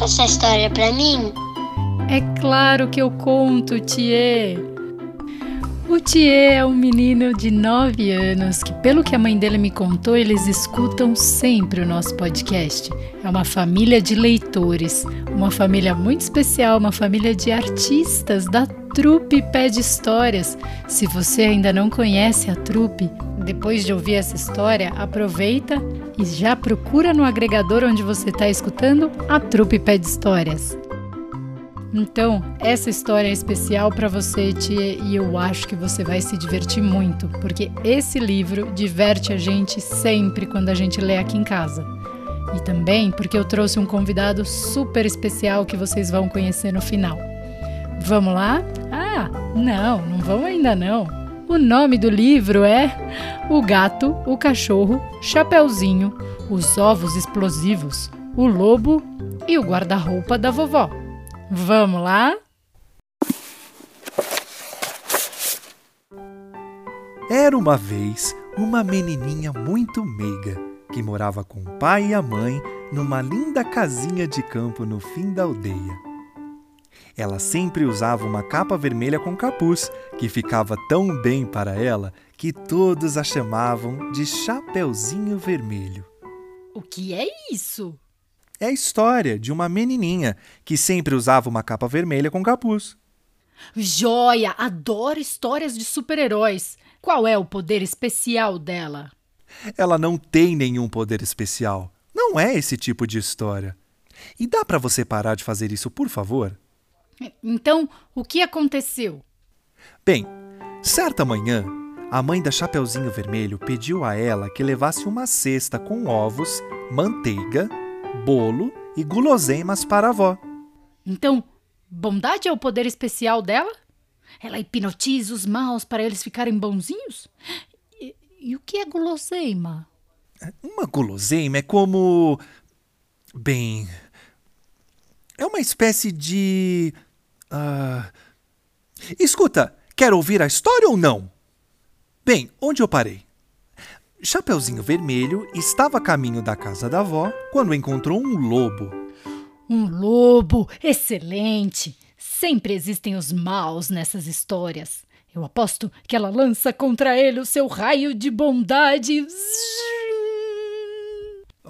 conta essa história pra mim? É claro que eu conto, Thier. O Thier é um menino de 9 anos que, pelo que a mãe dele me contou, eles escutam sempre o nosso podcast. É uma família de leitores, uma família muito especial, uma família de artistas da Trupe Pede Histórias. Se você ainda não conhece a Trupe, depois de ouvir essa história, aproveita e já procura no agregador onde você está escutando a Trupe Pede Histórias. Então, essa história é especial para você, tia, e eu acho que você vai se divertir muito, porque esse livro diverte a gente sempre quando a gente lê aqui em casa. E também porque eu trouxe um convidado super especial que vocês vão conhecer no final. Vamos lá? Ah, não, não vamos ainda não. O nome do livro é O Gato, o Cachorro, Chapeuzinho, Os Ovos Explosivos, O Lobo e o Guarda-Roupa da Vovó. Vamos lá? Era uma vez uma menininha muito meiga que morava com o pai e a mãe numa linda casinha de campo no fim da aldeia. Ela sempre usava uma capa vermelha com capuz, que ficava tão bem para ela que todos a chamavam de Chapeuzinho Vermelho. O que é isso? É a história de uma menininha que sempre usava uma capa vermelha com capuz. Joia! Adoro histórias de super-heróis. Qual é o poder especial dela? Ela não tem nenhum poder especial. Não é esse tipo de história. E dá para você parar de fazer isso, por favor? Então, o que aconteceu? Bem, certa manhã, a mãe da Chapeuzinho Vermelho pediu a ela que levasse uma cesta com ovos, manteiga, bolo e guloseimas para a avó. Então, bondade é o poder especial dela? Ela hipnotiza os maus para eles ficarem bonzinhos? E, e o que é guloseima? Uma guloseima é como. Bem. É uma espécie de. Uh... Escuta, quer ouvir a história ou não? Bem, onde eu parei? Chapeuzinho Vermelho estava a caminho da casa da avó quando encontrou um lobo. Um lobo! Excelente! Sempre existem os maus nessas histórias. Eu aposto que ela lança contra ele o seu raio de bondade. Ah,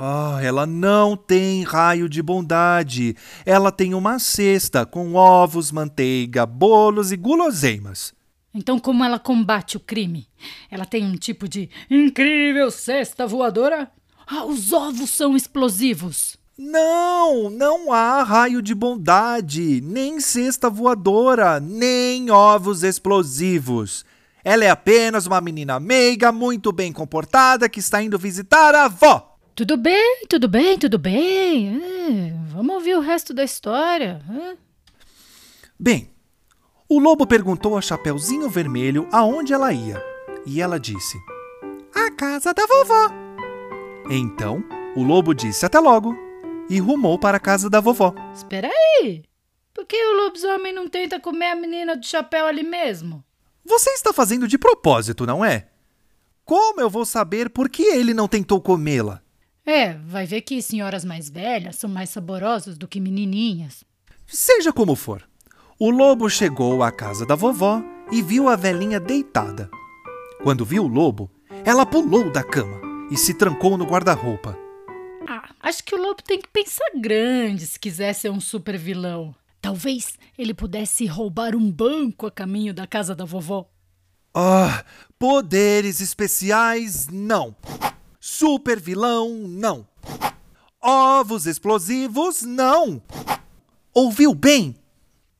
oh, ela não tem raio de bondade. Ela tem uma cesta com ovos, manteiga, bolos e guloseimas. Então, como ela combate o crime? Ela tem um tipo de incrível cesta voadora? Ah, os ovos são explosivos. Não, não há raio de bondade, nem cesta voadora, nem ovos explosivos. Ela é apenas uma menina meiga, muito bem comportada, que está indo visitar a avó. Tudo bem, tudo bem, tudo bem. É, vamos ouvir o resto da história. É. Bem, o lobo perguntou a Chapeuzinho Vermelho aonde ela ia, e ela disse: A casa da vovó. Então, o lobo disse até logo e rumou para a casa da vovó. Espera aí! Por que o lobisomem não tenta comer a menina do chapéu ali mesmo? Você está fazendo de propósito, não é? Como eu vou saber por que ele não tentou comê-la? É, vai ver que senhoras mais velhas são mais saborosas do que menininhas. Seja como for, o lobo chegou à casa da vovó e viu a velhinha deitada. Quando viu o lobo, ela pulou da cama e se trancou no guarda-roupa. Ah, acho que o lobo tem que pensar grande se quiser ser um super vilão. Talvez ele pudesse roubar um banco a caminho da casa da vovó. Ah, poderes especiais, não. Super vilão, não. Ovos explosivos, não. Ouviu bem?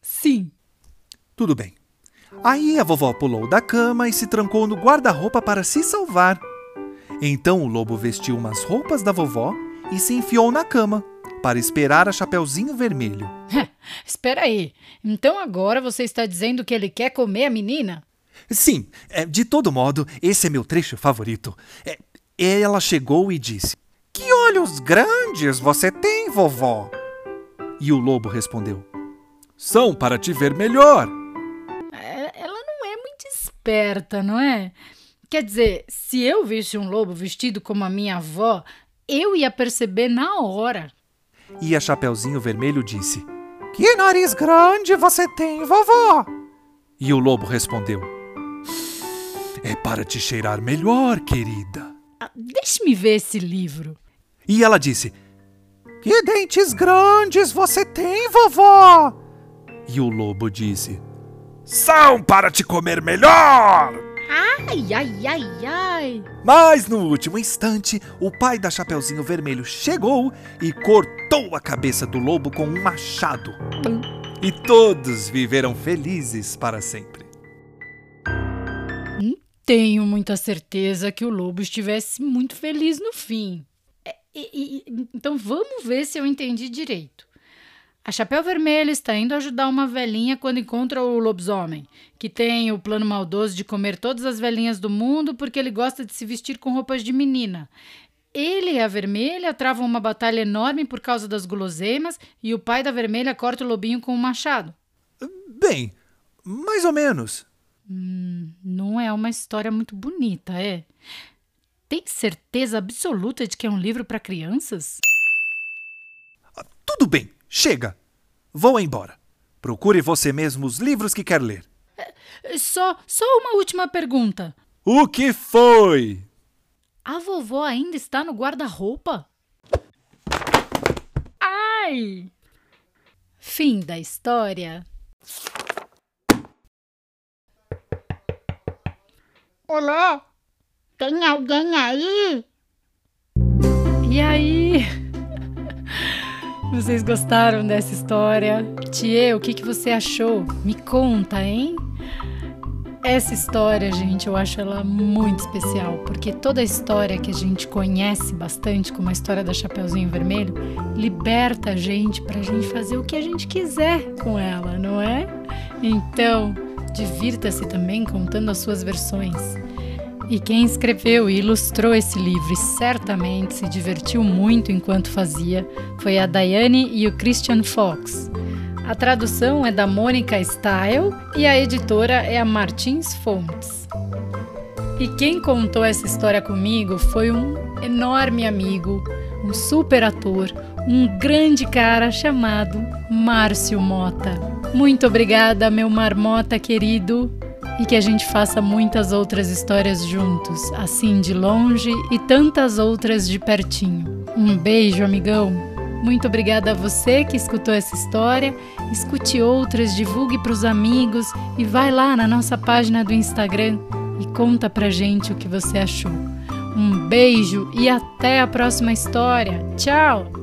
Sim. Tudo bem. Aí a vovó pulou da cama e se trancou no guarda-roupa para se salvar. Então o lobo vestiu umas roupas da vovó e se enfiou na cama para esperar a Chapeuzinho Vermelho. Espera aí. Então agora você está dizendo que ele quer comer a menina? Sim. É, de todo modo, esse é meu trecho favorito. Ela chegou e disse: Que olhos grandes você tem, vovó? E o lobo respondeu: são para te ver melhor. É, ela não é muito esperta, não é? Quer dizer, se eu visse um lobo vestido como a minha avó, eu ia perceber na hora. e a Chapeuzinho Vermelho disse: Que nariz grande você tem, vovó? E o lobo respondeu: É para te cheirar melhor, querida. Ah, Deixe-me ver esse livro. E ela disse: Que dentes grandes você tem, vovó? E o lobo disse: São para te comer melhor! Ai, ai, ai, ai. Mas no último instante, o pai da Chapeuzinho Vermelho chegou e cortou a cabeça do lobo com um machado. E todos viveram felizes para sempre. Tenho muita certeza que o lobo estivesse muito feliz no fim. É, e- e- então vamos ver se eu entendi direito. A Chapéu Vermelho está indo ajudar uma velhinha quando encontra o lobisomem, que tem o plano maldoso de comer todas as velhinhas do mundo porque ele gosta de se vestir com roupas de menina. Ele e a vermelha travam uma batalha enorme por causa das guloseimas e o pai da vermelha corta o lobinho com um machado. Bem, mais ou menos. Não é uma história muito bonita, é? Tem certeza absoluta de que é um livro para crianças? Tudo bem, chega. Vou embora. Procure você mesmo os livros que quer ler. Só, só uma última pergunta. O que foi? A vovó ainda está no guarda-roupa? Ai! Fim da história. Olá, tem alguém aí? E aí? Vocês gostaram dessa história? Tia, o que, que você achou? Me conta, hein? Essa história, gente, eu acho ela muito especial, porque toda a história que a gente conhece bastante, como a história da Chapeuzinho Vermelho, liberta a gente pra gente fazer o que a gente quiser com ela, não é? Então, divirta-se também contando as suas versões. E quem escreveu e ilustrou esse livro e certamente se divertiu muito enquanto fazia foi a Daiane e o Christian Fox. A tradução é da Mônica Style e a editora é a Martins Fontes. E quem contou essa história comigo foi um enorme amigo, um super ator, um grande cara chamado Márcio Mota. Muito obrigada, meu marmota querido e que a gente faça muitas outras histórias juntos, assim de longe e tantas outras de pertinho. Um beijo, amigão. Muito obrigada a você que escutou essa história. Escute outras, divulgue para os amigos e vai lá na nossa página do Instagram e conta pra gente o que você achou. Um beijo e até a próxima história. Tchau!